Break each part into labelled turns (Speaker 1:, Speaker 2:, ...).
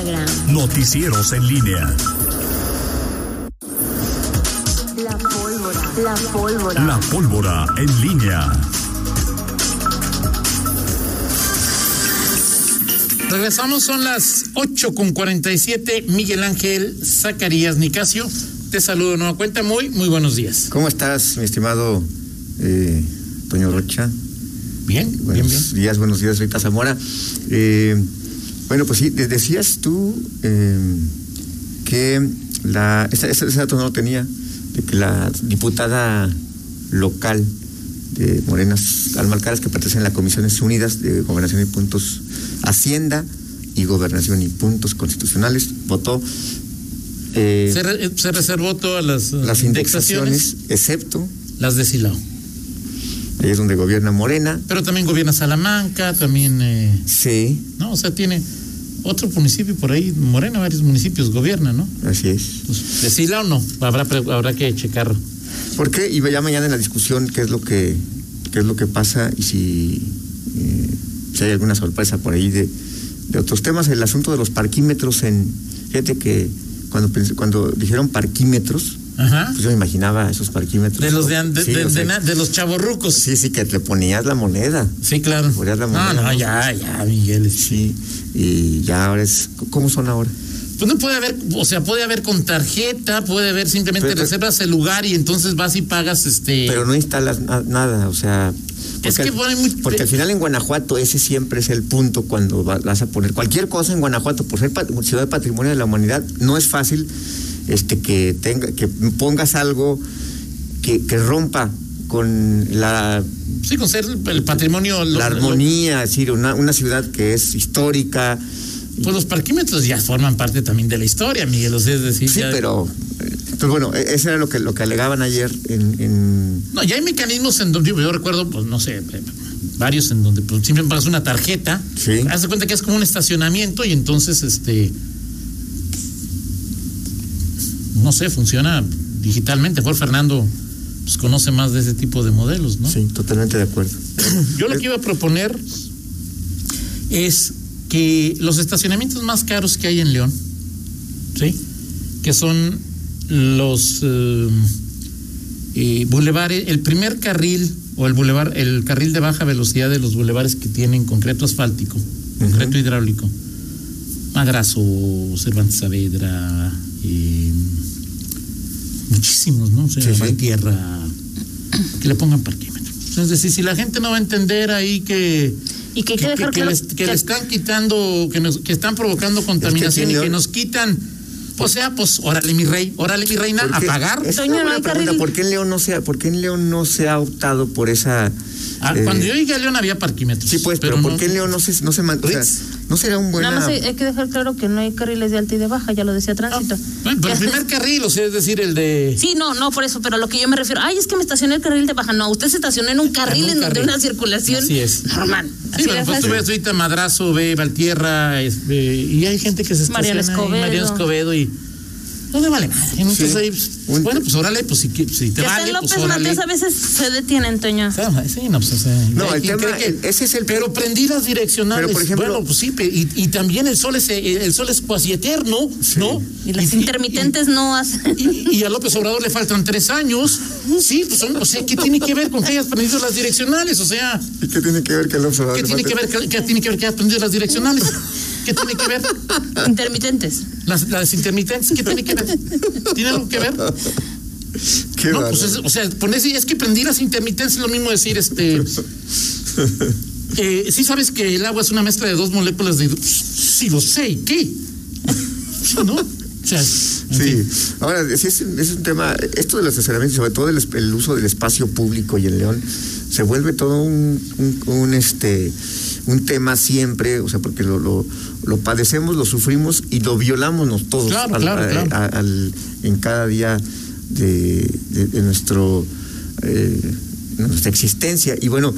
Speaker 1: Instagram.
Speaker 2: Noticieros en línea.
Speaker 1: La pólvora. La pólvora.
Speaker 2: La pólvora en línea.
Speaker 3: Regresamos, son las 8 con 47. Miguel Ángel Zacarías Nicasio, te saludo de nueva cuenta. Muy, muy buenos días.
Speaker 4: ¿Cómo estás, mi estimado eh, Toño Rocha?
Speaker 3: Bien,
Speaker 4: Buenos
Speaker 3: bien, bien.
Speaker 4: días, buenos días, Rita Zamora. Eh, bueno, pues sí, de- decías tú eh, que la, ese, ese dato no lo tenía, de que la diputada local de Morenas, Alma Alcaraz, que pertenece a las Comisiones Unidas de Gobernación y Puntos Hacienda y Gobernación y Puntos Constitucionales, votó eh,
Speaker 3: Se, re- se reservó todas las, eh,
Speaker 4: las indexaciones, excepto
Speaker 3: las de Silao.
Speaker 4: ahí es donde gobierna Morena.
Speaker 3: Pero también gobierna Salamanca, también, eh,
Speaker 4: Sí,
Speaker 3: ¿no? O sea, tiene otro municipio por ahí, Morena, varios municipios gobierna, ¿no?
Speaker 4: así es.
Speaker 3: Pues, de Silao no, habrá, habrá que checar.
Speaker 4: ¿Por qué? Y ya mañana en la discusión qué es lo que qué es lo que pasa y si, eh, si hay alguna sorpresa por ahí de, de otros temas. El asunto de los parquímetros en fíjate que cuando cuando dijeron parquímetros,
Speaker 3: Ajá.
Speaker 4: pues yo me imaginaba esos parquímetros.
Speaker 3: De los de, de,
Speaker 4: Sí,
Speaker 3: de-
Speaker 4: o sea,
Speaker 3: de na- de los chavorrucos.
Speaker 4: sí, sí, que te ponías la moneda.
Speaker 3: Sí, claro.
Speaker 4: Ponías la moneda,
Speaker 3: no,
Speaker 4: ¿no?
Speaker 3: ya, ya, Miguel.
Speaker 4: Sí, y ya ahora es. ¿Cómo son ahora?
Speaker 3: Pues no puede haber, o sea, puede haber con tarjeta, puede haber simplemente
Speaker 4: Pero-
Speaker 3: reservas el lugar y entonces vas y pagas este.
Speaker 4: Pero no instalas na- nada, o sea.
Speaker 3: Es que
Speaker 4: al-
Speaker 3: pone muy-
Speaker 4: Porque al final en Guanajuato ese siempre es el punto cuando va- vas a poner cualquier cosa en Guanajuato, por ser ciudad de patrimonio de la humanidad, no es fácil este que tenga que pongas algo que, que rompa con la,
Speaker 3: Sí, con ser el patrimonio.
Speaker 4: la
Speaker 3: lo-
Speaker 4: armonía, es decir, una, una ciudad que es histórica.
Speaker 3: pues los parquímetros ya forman parte también de la historia, Miguel. O sea, es decir,
Speaker 4: Sí,
Speaker 3: ya-
Speaker 4: pero eh, pues bueno, e- eso era lo que lo que alegaban ayer en, en
Speaker 3: No, ya hay mecanismos en donde yo, yo recuerdo, pues no sé, eh, varios en donde pues, simplemente pagas una tarjeta.
Speaker 4: Sí.
Speaker 3: Haz de cuenta que es como un estacionamiento y entonces, este. No sé, funciona digitalmente. Por Fernando, pues conoce más de ese tipo de modelos, ¿no?
Speaker 4: sí, totalmente de acuerdo.
Speaker 3: Yo lo que iba a proponer es que los estacionamientos más caros que hay en León, ¿sí? Que son los eh, eh, bulevares, el primer carril o el bulevar, el carril de baja velocidad de los bulevares que tienen concreto asfáltico, concreto hidráulico, Madrazo, Cervantes Saavedra, eh, muchísimos, ¿no? O sea,
Speaker 4: Sí, sí.
Speaker 3: Valtierra, que le pongan parquímetro. Es decir, si la gente no va a entender ahí que
Speaker 5: Y que hay que dejar
Speaker 3: que
Speaker 5: claro
Speaker 3: les- que
Speaker 5: que-
Speaker 3: le están quitando, que, nos, que están provocando contaminación y que nos quitan, o sea, pues órale mi rey, órale mi reina,
Speaker 4: ¿Por
Speaker 3: a pagar.
Speaker 4: Es una buena pregunta. ¿Por qué en León no se ha, por qué en León no se ha optado por esa
Speaker 3: Ah,
Speaker 4: eh,
Speaker 3: Cuando yo llegué a León había parquímetros.
Speaker 4: Sí, pues, pero, ¿por
Speaker 3: no-
Speaker 4: qué en León no se no se man- o sea,
Speaker 3: Ritz.
Speaker 4: no será un buen
Speaker 5: Nada más hay, hay que dejar claro que no hay carriles de alta y de baja, ya lo decía tránsito.
Speaker 3: Bueno, pero el primer carril, o sea, es decir, el de.
Speaker 5: Sí, no, no, por eso, pero a lo que yo me refiero, ay, es que me estacioné el carril de baja. No, usted se estacionó en un carril
Speaker 3: un
Speaker 5: en donde una circulación
Speaker 3: Así es.
Speaker 5: normal.
Speaker 3: Sí,
Speaker 5: Así
Speaker 3: pero pues tú ves ahorita Madrazo, ve Valtierra, este, y hay gente que se estaciona
Speaker 5: Mariano Escobedo.
Speaker 3: Mariano Escobedo y. No me vale madre. Entonces
Speaker 4: Sí.
Speaker 3: ahí, pues,
Speaker 4: Un-
Speaker 3: bueno, pues órale, pues si, si te
Speaker 5: Que
Speaker 3: vale, pues
Speaker 5: López
Speaker 3: órale.
Speaker 5: Mateos a veces se detienen, Toño.
Speaker 3: Sea, Sí, no, pues, o sea,
Speaker 4: No,
Speaker 3: hay
Speaker 4: el tema-
Speaker 3: que-
Speaker 4: el- ese es el-
Speaker 3: Pero prendidas direccionales.
Speaker 4: Pero, por ejemplo-
Speaker 3: bueno, pues sí, y, y también el sol es eh, el sol es cuasi eterno, ¿no?
Speaker 5: Y las intermitentes no hacen.
Speaker 3: Y, y a López Obrador le faltan tres años. Sí, pues son- o sea, ¿qué tiene que ver con que hayas prendido las direccionales? O sea,
Speaker 4: ¿Y qué tiene que ver que el observador
Speaker 3: ¿qué tiene que ver que, qué tiene que ver que hayas prendido las direccionales? ¿Qué tiene que ver?
Speaker 5: Intermitentes.
Speaker 3: Las, las intermitentes, ¿qué tiene que ver? ¿Tiene algo que ver?
Speaker 4: Qué
Speaker 3: No, pues es, o sea, ponerse, es que prendí las intermitentes es lo mismo decir, este. eh, sí sabes que el agua es una mezcla de dos moléculas de. Sí, lo sé, ¿y qué? O sea,
Speaker 4: Sí,
Speaker 3: fin.
Speaker 4: ahora sí es, es un tema, esto de los estacionamientos, sobre todo el, el uso del espacio público y en León, se vuelve todo un, un, un, este un tema siempre, o sea, porque lo, lo, lo padecemos, lo sufrimos y lo violamos todos
Speaker 3: Claro,
Speaker 4: al-
Speaker 3: claro,
Speaker 4: a-
Speaker 3: claro.
Speaker 4: a- al- en cada día de, de- de nuestro eh, nuestra existencia. Y bueno,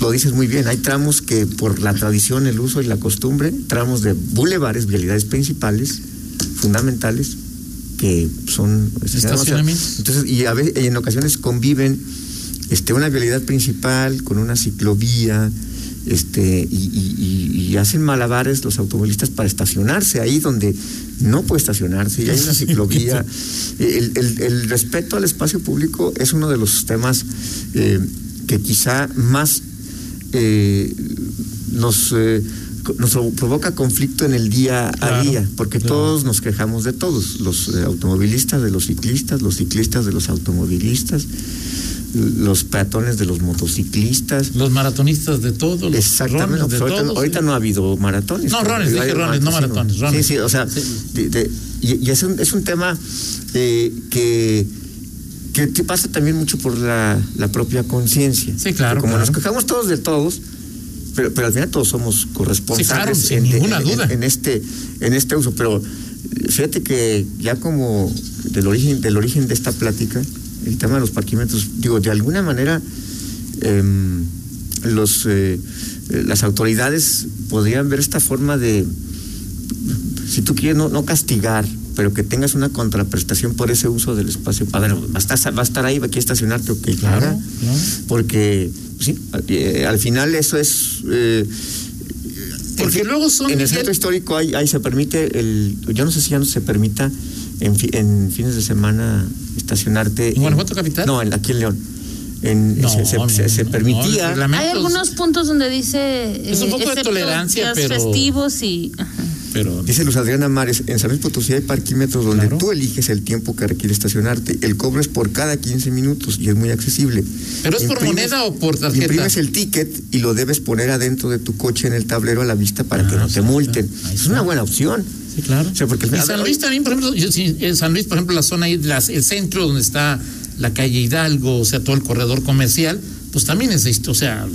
Speaker 4: lo dices muy bien, hay tramos que por la tradición, el uso y la costumbre, tramos de bulevares, vialidades principales, fundamentales, que son
Speaker 3: Estacionamientos.
Speaker 4: Entonces, y a ve- en ocasiones conviven este, una vialidad principal con una ciclovía, este y, y- y- y hacen malabares los automovilistas para estacionarse ahí donde no puede estacionarse y hay una ciclovía. El, el- el respeto al espacio público es uno de los temas eh, que quizá más eh, nos, eh, nos provoca conflicto en el día a día, porque
Speaker 3: claro.
Speaker 4: todos nos quejamos de todos, los eh, automovilistas de los ciclistas, los ciclistas de los automovilistas, los peatones de los motociclistas.
Speaker 3: Los maratonistas de todos, los
Speaker 4: Exactamente,
Speaker 3: de
Speaker 4: ahorita,
Speaker 3: todos.
Speaker 4: ahorita no ha habido maratones.
Speaker 3: No, runners, dije runners, no maratones,
Speaker 4: Sí,
Speaker 3: runners.
Speaker 4: sí, o sea,
Speaker 3: Sí.
Speaker 4: de- de- y, y es, un, es un tema eh, que, que te pasa también mucho por la, la propia conciencia.
Speaker 3: Sí, claro,
Speaker 4: Como
Speaker 3: claro.
Speaker 4: nos quejamos todos de todos, pero, pero al final todos somos corresponsables
Speaker 3: Sí, claro, sin
Speaker 4: en,
Speaker 3: ninguna
Speaker 4: en-
Speaker 3: duda.
Speaker 4: en este, en este uso. Pero fíjate que ya como del origen, del origen de esta plática, el tema de los parquímetros, digo, de alguna manera em, los eh, eh, las autoridades podrían ver esta forma de si tú quieres no, no castigar pero que tengas una contraprestación por ese uso del espacio a ver va a estar, va a estar ahí va aquí a estacionarte ok
Speaker 3: Claro,
Speaker 4: haga.
Speaker 3: claro.
Speaker 4: porque sí eh, al final eso es eh,
Speaker 3: Porque
Speaker 4: en-
Speaker 3: luego son,
Speaker 4: en el centro histórico ahí, ahí se permite el yo no sé si ya no se permita en, fi- en fines de semana estacionarte
Speaker 3: ¿En Guanajuato capital?
Speaker 4: no en- aquí en León en,
Speaker 3: No,
Speaker 4: se, se-
Speaker 3: no,
Speaker 4: se- se permitía
Speaker 3: no,
Speaker 5: Hay algunos puntos donde dice.
Speaker 3: Es un
Speaker 5: eh,
Speaker 3: poco de tolerancia,
Speaker 5: días
Speaker 3: pero-
Speaker 5: festivos y.
Speaker 3: Pero
Speaker 4: Dice Luz Adriana Mares, en San Luis Potosí hay parquímetros donde
Speaker 3: Claro.
Speaker 4: tú eliges el tiempo que requiere estacionarte. El cobro es por cada 15 minutos y es muy accesible.
Speaker 3: ¿Pero es por moneda o por tarjeta?
Speaker 4: Imprimes el ticket y lo debes poner adentro de tu coche en el tablero a la vista para que
Speaker 3: Ah,
Speaker 4: no te multen. Es una buena opción.
Speaker 3: Sí, claro.
Speaker 4: O sea, porque-
Speaker 3: y San Luis también, por ejemplo, yo- sí, en San Luis, por ejemplo, la zona ahí, las- el centro donde está la calle Hidalgo, o sea, todo el corredor comercial, pues también es, o sea,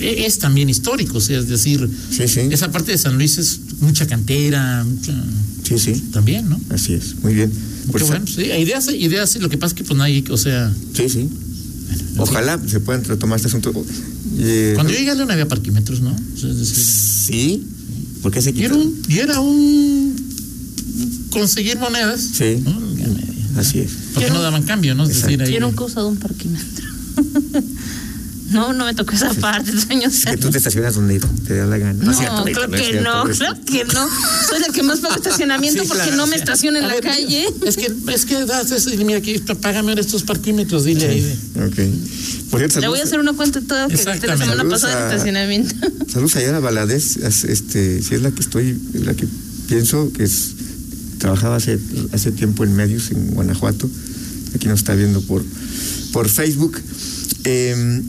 Speaker 3: e- es también histórico, o sea, es decir,
Speaker 4: Sí, sí.
Speaker 3: esa parte de San Luis es mucha cantera, mucha,
Speaker 4: Sí, sí.
Speaker 3: también, ¿no?
Speaker 4: Así es. Muy bien. Eso-
Speaker 3: bueno, sí, ideas, ideas, lo que pasa es que pues no hay, o sea,
Speaker 4: Sí, sí. Ojalá se puedan retomar este asunto. Eh,
Speaker 3: cuando yo llegué a León había parquímetros, ¿no? O sea, es decir,
Speaker 4: Sí. ¿Por qué se
Speaker 3: y era un, y era un conseguir monedas,
Speaker 4: Sí.
Speaker 3: ¿no?
Speaker 4: Así es.
Speaker 3: porque no daban cambio, ¿no? Es decir, ahí-
Speaker 5: Yo nunca he usado un parquímetro. no, no me tocó esa parte, señor.
Speaker 4: Es que tú te estacionas donde te da la gana.
Speaker 5: No,
Speaker 4: es cierto,
Speaker 5: creo
Speaker 4: no es
Speaker 5: que
Speaker 4: cierto,
Speaker 5: no, claro que no. Soy la que más paga estacionamiento
Speaker 3: Sí,
Speaker 5: porque
Speaker 3: claro,
Speaker 5: no me
Speaker 3: sí.
Speaker 5: estaciono en
Speaker 3: A
Speaker 5: la
Speaker 3: ver,
Speaker 5: calle.
Speaker 3: Es que, es que das eso, y mira aquí, págame ahora estos parquímetros, dile ahí. de-
Speaker 4: Ok. Por cierto,
Speaker 5: Le voy a
Speaker 4: saludos-
Speaker 5: hacer una cuenta toda que gasté la semana pasada
Speaker 4: a-
Speaker 5: estacionamiento.
Speaker 4: Saludos a Yara Valadez, es, este, si es la que estoy, la que pienso que es, trabajaba hace, hace tiempo en medios en Guanajuato, aquí nos está viendo por, por Facebook. Eh,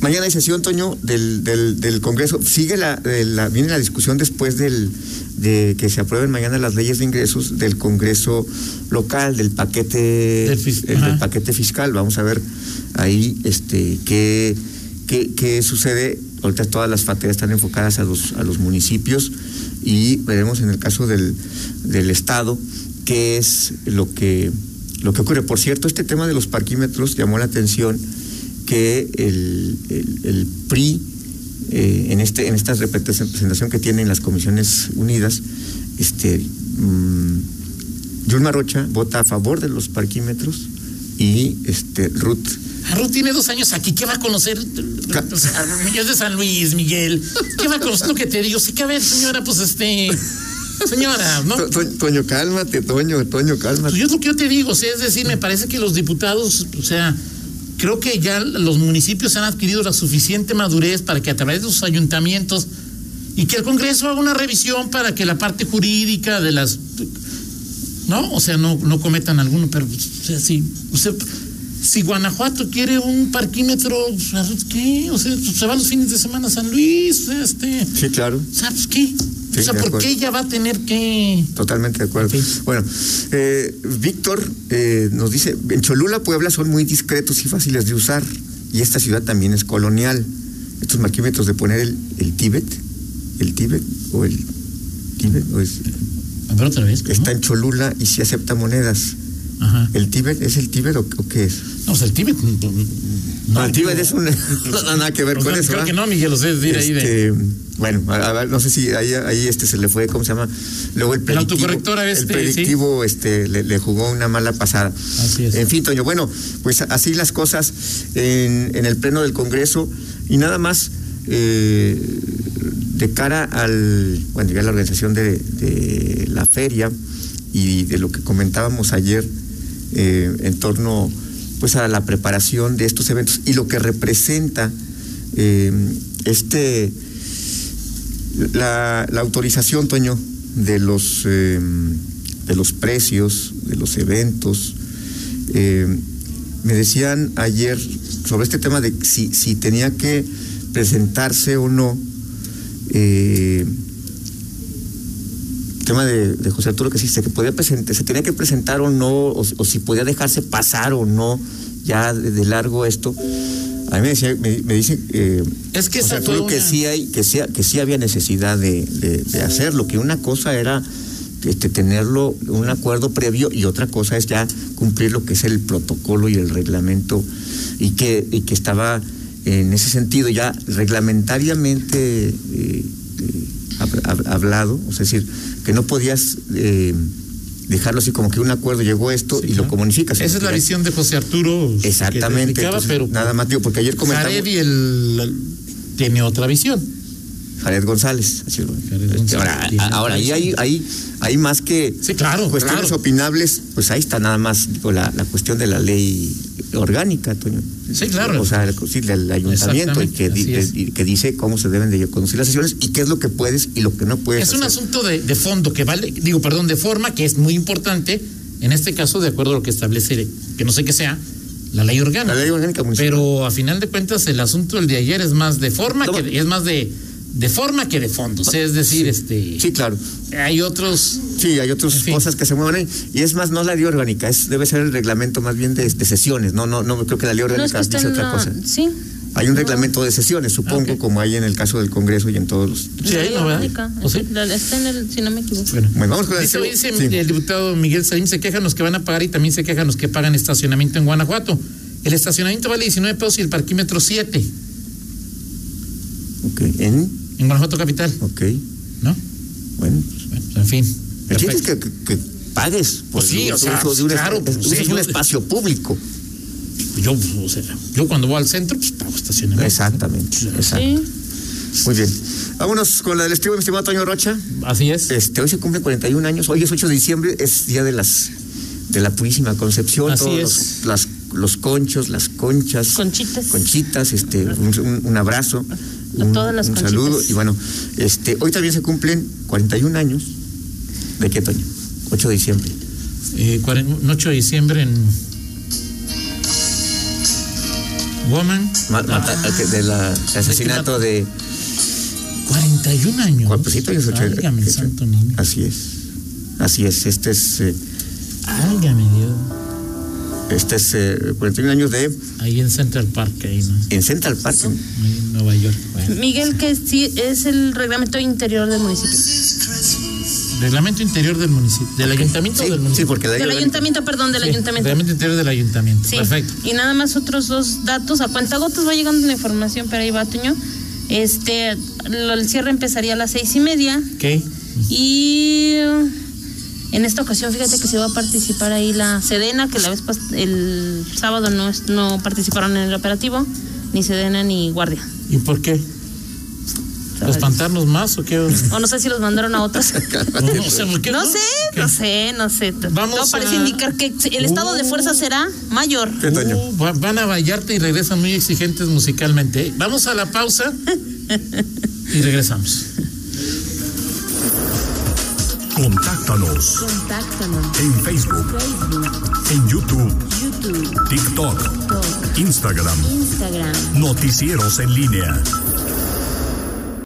Speaker 4: mañana hay sesión, Toño, del, del, del Congreso. Sigue la, de la, viene la discusión después del, de que se aprueben mañana las leyes de ingresos del Congreso local, del paquete,
Speaker 3: Del fis-
Speaker 4: el- del
Speaker 3: ajá.
Speaker 4: paquete fiscal. Vamos a ver ahí este qué, qué, qué sucede. Ahorita todas las fateas están enfocadas a los, a los municipios y veremos en el caso del, del Estado qué es lo que, lo que ocurre. Por cierto, este tema de los parquímetros llamó la atención que el, el- el PRI, eh, en, este, en esta representación que tienen las Comisiones Unidas, este, mm, Yulma Rocha vota a favor de los parquímetros y este, Ruth
Speaker 3: Ah, Ruth tiene dos años aquí, ¿qué va a conocer? O sea, Yo es de San Luis, Miguel. ¿Qué va a conocer lo que te digo? Sí que a ver, señora, pues este. Señora, ¿no?
Speaker 4: To- To- Toño, cálmate, Toño, Toño, cálmate.
Speaker 3: Pues yo es lo que yo te digo, o sea, es decir, me parece que los diputados, o sea, creo que ya los municipios han adquirido la suficiente madurez para que a través de sus ayuntamientos y que el Congreso haga una revisión para que la parte jurídica de las no, o sea, no, no cometan alguno, pero o sea, si, si Guanajuato quiere un parquímetro, ¿qué? O sea, se va los fines de semana a San Luis, este,
Speaker 4: Sí, claro,
Speaker 3: pues, ¿qué?
Speaker 4: Sí,
Speaker 3: o sea, ¿por qué ella va a tener que
Speaker 4: totalmente de acuerdo. Bueno, eh, Víctor eh, nos dice, en Cholula, Puebla son muy discretos y fáciles de usar y esta ciudad también es colonial. Estos marquímetros de poner el, el Tíbet, el Tíbet o el Tíbet, o es-
Speaker 3: A ver otra vez. ¿cómo?
Speaker 4: está en Cholula y sí acepta monedas.
Speaker 3: Ajá.
Speaker 4: ¿El Tíbet es el Tíbet o, o qué es?
Speaker 3: No, pues el Tíbet.
Speaker 4: No, el es un... no, nada que ver
Speaker 3: Pues
Speaker 4: con
Speaker 3: no,
Speaker 4: eso.
Speaker 3: Creo
Speaker 4: ¿verdad?
Speaker 3: que no, Miguel, o sea, es decir, ahí de.
Speaker 4: Este, bueno, a, ver, no sé si ahí, ahí este se le fue, ¿cómo se llama? Luego el predictivo,
Speaker 3: autocorrector a este,
Speaker 4: el predictivo este, le, le jugó una mala pasada.
Speaker 3: Así es.
Speaker 4: En fin, Toño, bueno, pues así las cosas en, en el Pleno del Congreso. Y nada más eh, de cara al, bueno, ya la organización de, de la feria y de lo que comentábamos ayer eh, en torno pues a la preparación de estos eventos y lo que representa eh, este la, la autorización, Toño, de los eh, de los precios, de los eventos. Eh, me decían ayer sobre este tema de si, si tenía que presentarse o no. Tema de, de José Arturo que sí, se, que podía presentar, se tenía que presentar o no, o, o si podía dejarse pasar o no, ya de, de largo esto. A mí me, decía, me, me dice eh,
Speaker 3: Es que
Speaker 4: José Arturo que sí hay, que sí, que sí había necesidad de, hacerlo, que una cosa era este, tenerlo, un acuerdo previo, y otra cosa es ya cumplir lo que es el protocolo y el reglamento, y que, y que estaba en ese sentido ya reglamentariamente eh, hablado, es decir, que no podías eh, dejarlo así como que un acuerdo llegó esto
Speaker 3: Sí,
Speaker 4: y
Speaker 3: claro.
Speaker 4: lo comunicas.
Speaker 3: Esa es la visión de José Arturo. que
Speaker 4: Exactamente.
Speaker 3: explicaba,
Speaker 4: entonces,
Speaker 3: pero
Speaker 4: nada más digo, porque ayer comentamos.
Speaker 3: Jared y el, el- tiene otra visión.
Speaker 4: Jared González. así lo-
Speaker 3: Jared
Speaker 4: este,
Speaker 3: González,
Speaker 4: ahora, ahora ahí hay, hay, hay más que
Speaker 3: Sí, claro,
Speaker 4: cuestiones
Speaker 3: claro.
Speaker 4: opinables, pues ahí está nada más digo, la, la cuestión de la ley orgánica, Toño.
Speaker 3: Sí, claro.
Speaker 4: O sea, el, ayuntamiento y que, di- y dice cómo se deben de conducir las sesiones y qué es lo que puedes y lo que no puedes
Speaker 3: Es un asunto de, de fondo que vale, digo, perdón, de forma que es muy importante, en este caso, de acuerdo a lo que establece, que no sé qué sea, la ley orgánica.
Speaker 4: La ley orgánica municipal.
Speaker 3: Pero a final de cuentas, el asunto del de ayer es más de forma
Speaker 4: No,
Speaker 3: que de- es más de, de forma que de fondo. O sea, es decir, este
Speaker 4: Sí, claro.
Speaker 3: hay otros.
Speaker 4: Sí, hay otras
Speaker 3: En fin.
Speaker 4: cosas que se mueven ahí. Y es más, no la ley orgánica, es, debe ser el reglamento más bien de, de sesiones. No, no, no creo que la ley
Speaker 5: No es
Speaker 4: orgánica
Speaker 5: que está
Speaker 4: dice otra cosa.
Speaker 5: Sí.
Speaker 4: Hay un reglamento de sesiones, supongo, como hay en el caso del Congreso y en todos los.
Speaker 3: Sí, hay,
Speaker 5: La
Speaker 3: ¿no, verdad? ¿O sí?
Speaker 5: Está en el, si no me equivoco.
Speaker 3: Bueno.
Speaker 4: Bueno, vamos con el
Speaker 3: Dice,
Speaker 4: dice,
Speaker 3: dice el diputado Miguel Salim, se quejan los que van a pagar y también se quejan los que pagan estacionamiento en Guanajuato. El estacionamiento vale 19 pesos y el parquímetro 7
Speaker 4: Ok, en.
Speaker 3: en Guanajuato Capital,
Speaker 4: Ok,
Speaker 3: ¿no?
Speaker 4: bueno.
Speaker 3: Bueno, en fin.
Speaker 4: El chiste es que, que- que pagues por
Speaker 3: Pues sí,
Speaker 4: el
Speaker 3: o sea,
Speaker 4: uso de un,
Speaker 3: claro,
Speaker 4: es-
Speaker 3: pues sí,
Speaker 4: un
Speaker 3: yo-
Speaker 4: espacio público.
Speaker 3: Yo, o sea, yo cuando voy al centro, pues pago estacionamiento.
Speaker 4: Exactamente, exacto.
Speaker 5: Sí.
Speaker 4: Muy bien. Vámonos con la del estribo, mi estimado Toño Rocha.
Speaker 3: Así es.
Speaker 4: Este, hoy se cumplen 41 años, hoy es 8 de diciembre, es día de las de la Purísima Concepción,
Speaker 3: Así
Speaker 4: todos
Speaker 3: es.
Speaker 4: Los, las- los conchos, las conchas,
Speaker 5: Conchitas.
Speaker 4: conchitas, este, un, un- un abrazo,
Speaker 5: A
Speaker 4: un,
Speaker 5: todas las
Speaker 4: un
Speaker 5: conchitas.
Speaker 4: saludo y bueno, este, hoy también se cumplen 41 años de qué Toño, 8 de diciembre.
Speaker 3: Eh, cuaren- 8 de diciembre en Woman.
Speaker 4: Ma- mata-
Speaker 3: Ah,
Speaker 4: que de la el asesinato de
Speaker 3: 41 años.
Speaker 4: Pues sí, Toño, es ocho-
Speaker 3: Válgame el
Speaker 4: que-
Speaker 3: santo niño.
Speaker 4: así es, así es, este es eh,
Speaker 3: Válgame Dios.
Speaker 4: este es eh, 41 años de
Speaker 3: Ahí en Central Park, ahí, ¿no?
Speaker 4: en Central Park.
Speaker 3: Ahí en Nueva York. Bueno.
Speaker 5: Miguel, que sí es el reglamento interior del municipio.
Speaker 3: Reglamento interior del municipio. ¿Del ayuntamiento
Speaker 4: Sí,
Speaker 3: o del
Speaker 4: sí,
Speaker 3: municipio?
Speaker 4: porque ley
Speaker 5: Del ayuntamiento, perdón, del
Speaker 3: Sí,
Speaker 5: ayuntamiento.
Speaker 3: Reglamento interior del ayuntamiento.
Speaker 5: Sí.
Speaker 3: Perfecto.
Speaker 5: Y nada más otros dos datos. A cuentagotas va llegando la información, pero ahí va, Toño. Este, el cierre empezaría a las seis y media.
Speaker 3: ¿Qué?
Speaker 5: Y en esta ocasión, fíjate que se va a participar ahí la Sedena, que la vez pas- el sábado no, es- no participaron en el operativo, ni Sedena ni Guardia.
Speaker 3: ¿Y por qué? ¿Para espantarnos más o qué?
Speaker 5: O no sé si los mandaron a otros.
Speaker 3: No, no sé por qué.
Speaker 5: No sé, no sé, no sé.
Speaker 3: Vamos
Speaker 5: Todo parece
Speaker 3: a-
Speaker 5: indicar que el estado de fuerza será mayor.
Speaker 3: Uh, va- van a Vallarta y regresan muy exigentes musicalmente. Vamos a la pausa y regresamos.
Speaker 2: Contáctanos
Speaker 1: Contáctanos.
Speaker 2: en Facebook,
Speaker 1: Facebook,
Speaker 2: en YouTube,
Speaker 1: YouTube,
Speaker 2: TikTok,
Speaker 1: TikTok,
Speaker 2: Instagram.
Speaker 1: Instagram.
Speaker 2: Noticieros en línea.